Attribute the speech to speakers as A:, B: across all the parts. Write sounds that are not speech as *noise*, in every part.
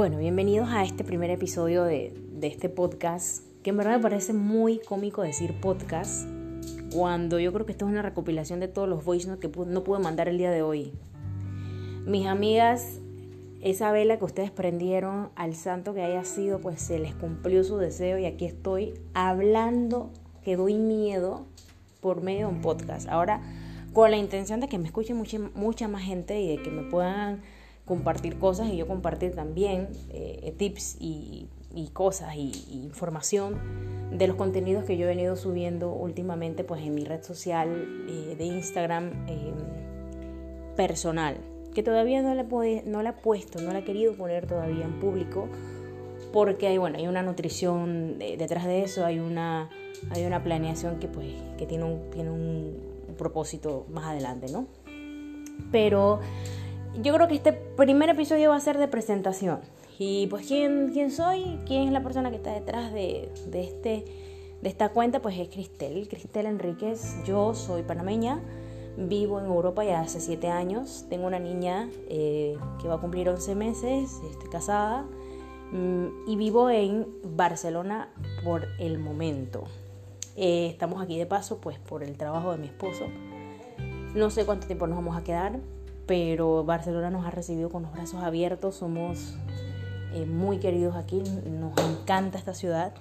A: Bueno, bienvenidos a este primer episodio de, este podcast, que en verdad me parece muy cómico decir podcast, cuando yo creo que esto es una recopilación de todos los voice notes que no pude mandar el día de hoy. Mis amigas, esa vela que ustedes prendieron al santo que haya sido, pues se les cumplió su deseo y aquí estoy hablando que doy miedo por medio de un podcast. Ahora, con la intención de que me escuche mucha, mucha más gente y de que me puedan compartir cosas y yo compartir también eh, tips y, cosas y, información de los contenidos que yo he venido subiendo últimamente pues en mi red social eh, de Instagram em, personal que todavía no la, no la he puesto, no la he querido poner todavía en público porque hay, bueno, hay una nutrición detrás de eso, hay una, hay una planeación que, pues, que tiene, un, tiene un propósito más adelante, ¿no? Pero yo creo que este primer episodio va a ser de presentación. Y pues quién, quién soy, quién es la persona que está detrás de, este, de esta cuenta, pues es Cristel, Cristel Enríquez. Yo soy panameña, vivo en Europa ya hace 7 años, tengo una niña eh, que va a cumplir 11 meses, estoy casada mm, y vivo en Barcelona por el momento. Eh, estamos aquí de paso pues por el trabajo de mi esposo. No sé cuánto tiempo nos vamos a quedar, pero Barcelona nos ha recibido con los brazos abiertos, somos eh, muy queridos aquí, nos encanta esta ciudad.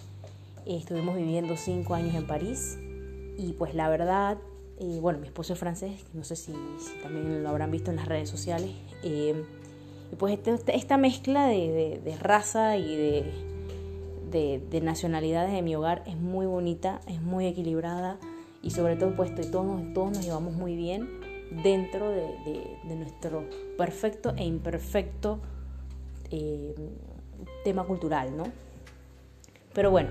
A: estuvimos viviendo cinco años en París y pues la verdad, eh, bueno, mi esposo es francés, no sé si, también lo habrán visto en las redes sociales, eh, y pues este, esta mezcla de, raza y de, de, nacionalidades de mi hogar es muy bonita, es muy equilibrada y sobre todo pues todos, todos nos llevamos muy bien dentro de, nuestro perfecto e imperfecto eh, tema cultural, ¿no? Pero bueno.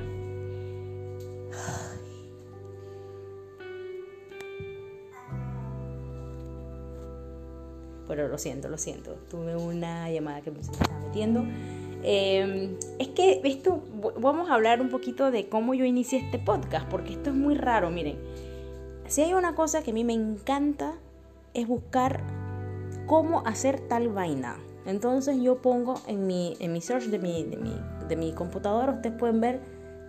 A: Pero lo siento, lo siento. Tuve una llamada que me estaba metiendo. Eh, es que esto, vamos a hablar un poquito de cómo yo inicié este podcast, porque esto es muy raro, miren. Si hay una cosa que a mí me encanta es buscar cómo hacer tal vaina. Entonces yo pongo en mi, en mi search de mi, de, mi, de mi computadora, ustedes pueden ver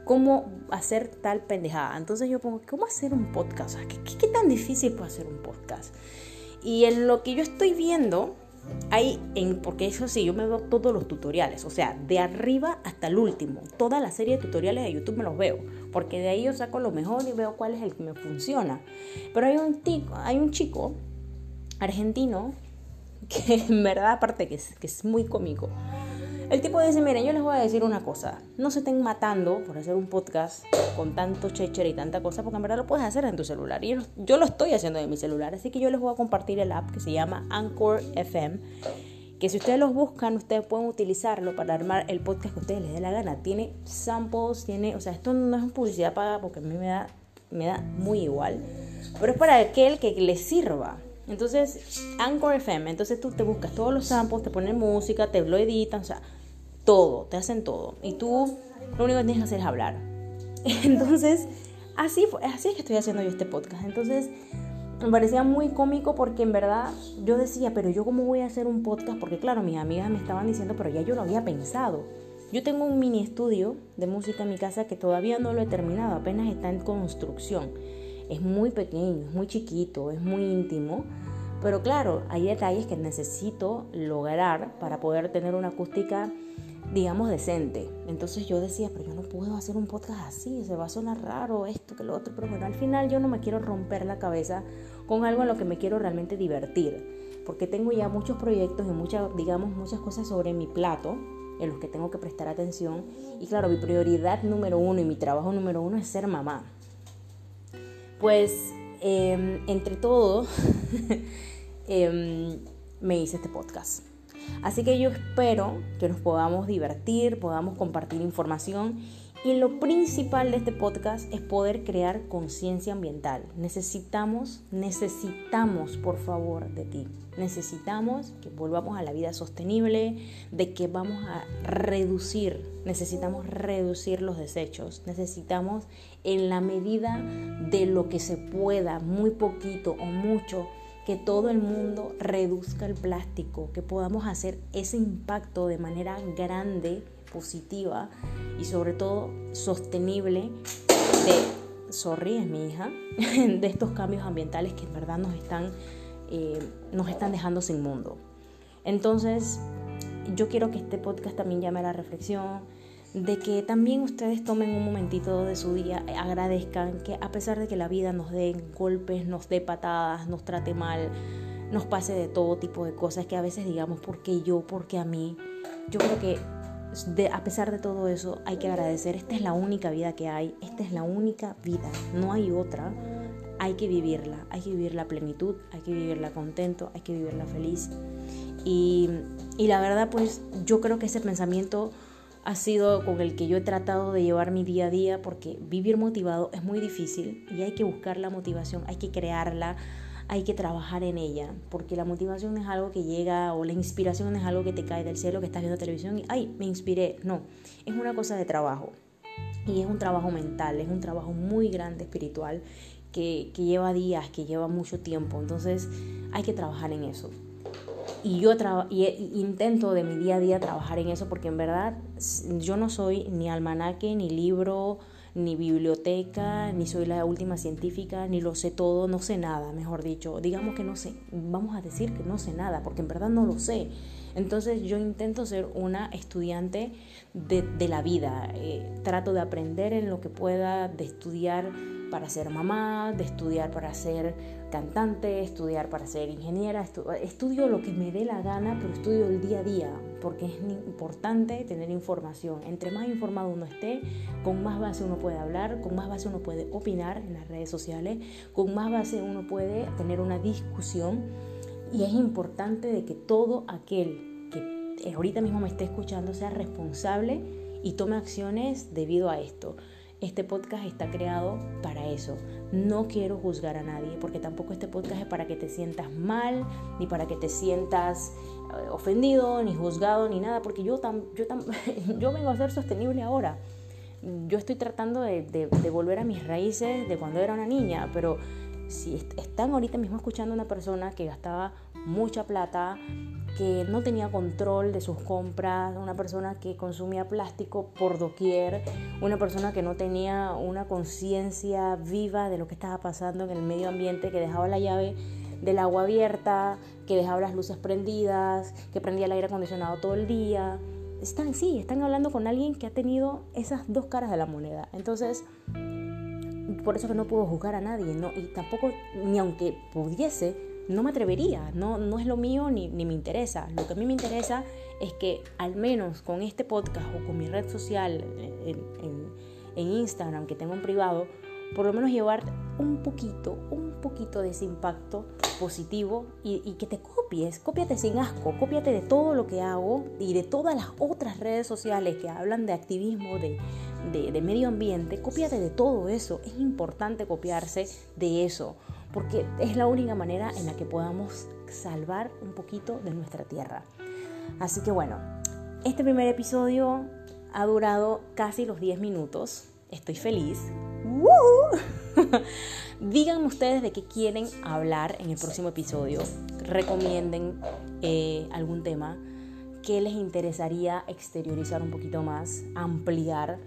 A: cómo hacer tal pendejada. Entonces yo pongo, ¿cómo hacer un podcast? ¿Qué, qué, tan difícil puede hacer un podcast? Y en lo que yo estoy viendo, hay, en, porque eso sí, yo me veo todos los tutoriales, o sea, de arriba hasta el último, toda la serie de tutoriales de YouTube me los veo, porque de ahí yo saco lo mejor y veo cuál es el que me funciona. Pero hay un, tico, hay un chico argentino, *laughs* que en verdad aparte que es, muy cómico. El tipo dice, miren, yo les voy a decir una cosa, no se estén matando por hacer un podcast con tanto checher y tanta cosa, porque en verdad lo puedes hacer en tu celular. Y yo, lo estoy haciendo en mi celular, así que yo les voy a compartir el app que se llama Anchor FM, que si ustedes los buscan, ustedes pueden utilizarlo para armar el podcast que ustedes les dé la gana. Tiene samples, tiene, o sea, esto no es publicidad paga porque a mí me da, me da muy igual, pero es para aquel que le sirva. Entonces, Anchor FM, entonces tú te buscas todos los samples, te ponen música, te lo editan, o sea, todo, te hacen todo. Y tú lo único que tienes que hacer es hablar. *laughs* Entonces, así, así es que estoy haciendo yo este podcast. Entonces, me parecía muy cómico porque en verdad yo decía, pero yo cómo voy a hacer un podcast, porque claro, mis amigas me estaban diciendo, pero ya yo lo había pensado. Yo tengo un mini estudio de música en mi casa que todavía no lo he terminado, apenas está en construcción es muy pequeño, es muy chiquito, es muy íntimo. Pero claro, hay detalles que necesito lograr para poder tener una acústica, digamos, decente. Entonces yo decía, pero yo no puedo hacer un podcast así, se va a sonar raro esto, que lo otro. Pero bueno, al final yo no me quiero romper la cabeza con algo en lo que me quiero realmente divertir. Porque tengo ya muchos proyectos y muchas, digamos, muchas cosas sobre mi plato en los que tengo que prestar atención. Y claro, mi prioridad número uno y mi trabajo número uno es ser mamá. Pues em, entre todo, *laughs* em, me hice este podcast. Así que yo espero que nos podamos divertir, podamos compartir información y lo principal de este podcast es poder crear conciencia ambiental. Necesitamos, necesitamos por favor de ti. Necesitamos que volvamos a la vida sostenible, de que vamos a reducir, necesitamos reducir los desechos, necesitamos en la medida de lo que se pueda, muy poquito o mucho, que todo el mundo reduzca el plástico, que podamos hacer ese impacto de manera grande, positiva y sobre todo sostenible de, sorry, es mi hija, *laughs* de estos cambios ambientales que en verdad nos están, eh, nos están dejando sin mundo. Entonces, yo quiero que este podcast también llame a la reflexión, de que también ustedes tomen un momentito de su día, agradezcan que a pesar de que la vida nos dé golpes, nos dé patadas, nos trate mal, nos pase de todo tipo de cosas, que a veces digamos, ¿por qué yo? ¿Por qué a mí? Yo creo que a pesar de todo eso hay que agradecer, esta es la única vida que hay, esta es la única vida, no hay otra, hay que vivirla, hay que vivir la plenitud, hay que vivirla contento, hay que vivirla feliz. Y, y la verdad pues yo creo que ese pensamiento ha sido con el que yo he tratado de llevar mi día a día porque vivir motivado es muy difícil y hay que buscar la motivación, hay que crearla, hay que trabajar en ella, porque la motivación es algo que llega o la inspiración es algo que te cae del cielo, que estás viendo televisión y, ay, me inspiré. No, es una cosa de trabajo y es un trabajo mental, es un trabajo muy grande espiritual que, que lleva días, que lleva mucho tiempo, entonces hay que trabajar en eso y yo y intento de mi día a día trabajar en eso porque en verdad yo no soy ni almanaque, ni libro, ni biblioteca, ni soy la última científica, ni lo sé todo, no sé nada, mejor dicho. Digamos que no sé, vamos a decir que no sé nada, porque en verdad no lo sé. Entonces yo intento ser una estudiante de, la vida, eh, trato de aprender en lo que pueda, de estudiar para ser mamá, de estudiar para ser cantante, estudiar para ser ingeniera, estudio lo que me dé la gana, pero estudio el día a día, porque es importante tener información. Entre más informado uno esté, con más base uno puede hablar, con más base uno puede opinar en las redes sociales, con más base uno puede tener una discusión y es importante de que todo aquel que ahorita mismo me esté escuchando sea responsable y tome acciones debido a esto. Este podcast está creado para eso. No quiero juzgar a nadie, porque tampoco este podcast es para que te sientas mal, ni para que te sientas eh, ofendido, ni juzgado, ni nada, porque yo, yo, *laughs* yo vengo a ser sostenible ahora. Yo estoy tratando de, de volver a mis raíces de cuando era una niña, pero si están ahorita mismo escuchando a una persona que gastaba mucha plata, que no tenía control de sus compras, una persona que consumía plástico por doquier, una persona que no tenía una conciencia viva de lo que estaba pasando en el medio ambiente, que dejaba la llave del agua abierta, que dejaba las luces prendidas, que prendía el aire acondicionado todo el día. Están, sí, están hablando con alguien que ha tenido esas dos caras de la moneda. Entonces, por eso que no puedo juzgar a nadie, ¿no? y tampoco, ni aunque pudiese, no me atrevería, no, no es lo mío ni, ni, me interesa. Lo que a mí me interesa es que al menos con este podcast o con mi red social en, Instagram que tengo en privado, por lo menos llevar un poquito, un poquito de ese impacto positivo y, y, que te copies, cópiate sin asco, cópiate de todo lo que hago y de todas las otras redes sociales que hablan de activismo, de, de, medio ambiente, cópiate de todo eso. Es importante copiarse de eso porque es la única manera en la que podamos salvar un poquito de nuestra tierra. Así que bueno, este primer episodio ha durado casi los 10 minutos. Estoy feliz. *laughs* Díganme ustedes de qué quieren hablar en el próximo episodio. Recomienden eh, algún tema que les interesaría exteriorizar un poquito más, ampliar,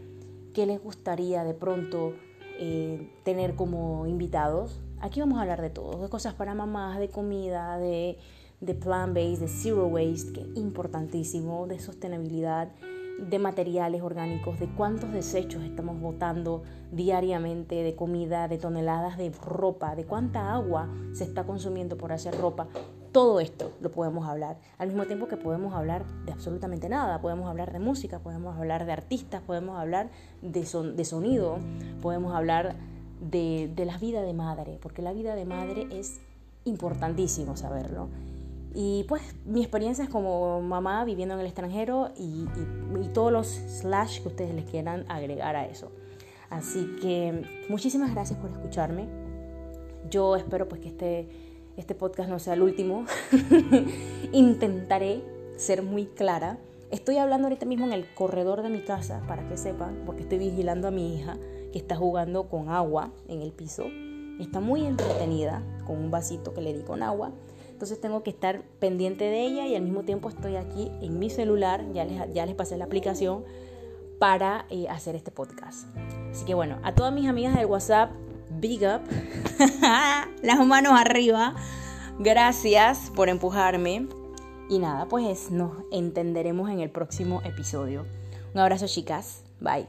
A: qué les gustaría de pronto eh, tener como invitados Aquí vamos a hablar de todo, de cosas para mamás, de comida, de, de plant-based, de zero waste, que es importantísimo, de sostenibilidad, de materiales orgánicos, de cuántos desechos estamos botando diariamente de comida, de toneladas de ropa, de cuánta agua se está consumiendo por hacer ropa. Todo esto lo podemos hablar, al mismo tiempo que podemos hablar de absolutamente nada. Podemos hablar de música, podemos hablar de artistas, podemos hablar de, son, de sonido, podemos hablar de, la vida de madre, porque la vida de madre es importantísimo saberlo. Y pues mi experiencia es como mamá viviendo en el extranjero y, todos los slash que ustedes les quieran agregar a eso. Así que muchísimas gracias por escucharme. Yo espero pues que este, este podcast no sea el último. *laughs* Intentaré ser muy clara. Estoy hablando ahorita mismo en el corredor de mi casa, para que sepan, porque estoy vigilando a mi hija que está jugando con agua en el piso. está muy entretenida con un vasito que le di con agua. Entonces tengo que estar pendiente de ella y al mismo tiempo estoy aquí en mi celular, ya les, ya les pasé la aplicación para eh, hacer este podcast. Así que bueno, a todas mis amigas del WhatsApp, big up, *laughs* las manos arriba, gracias por empujarme. Y nada, pues nos entenderemos en el próximo episodio. Un abrazo chicas, bye.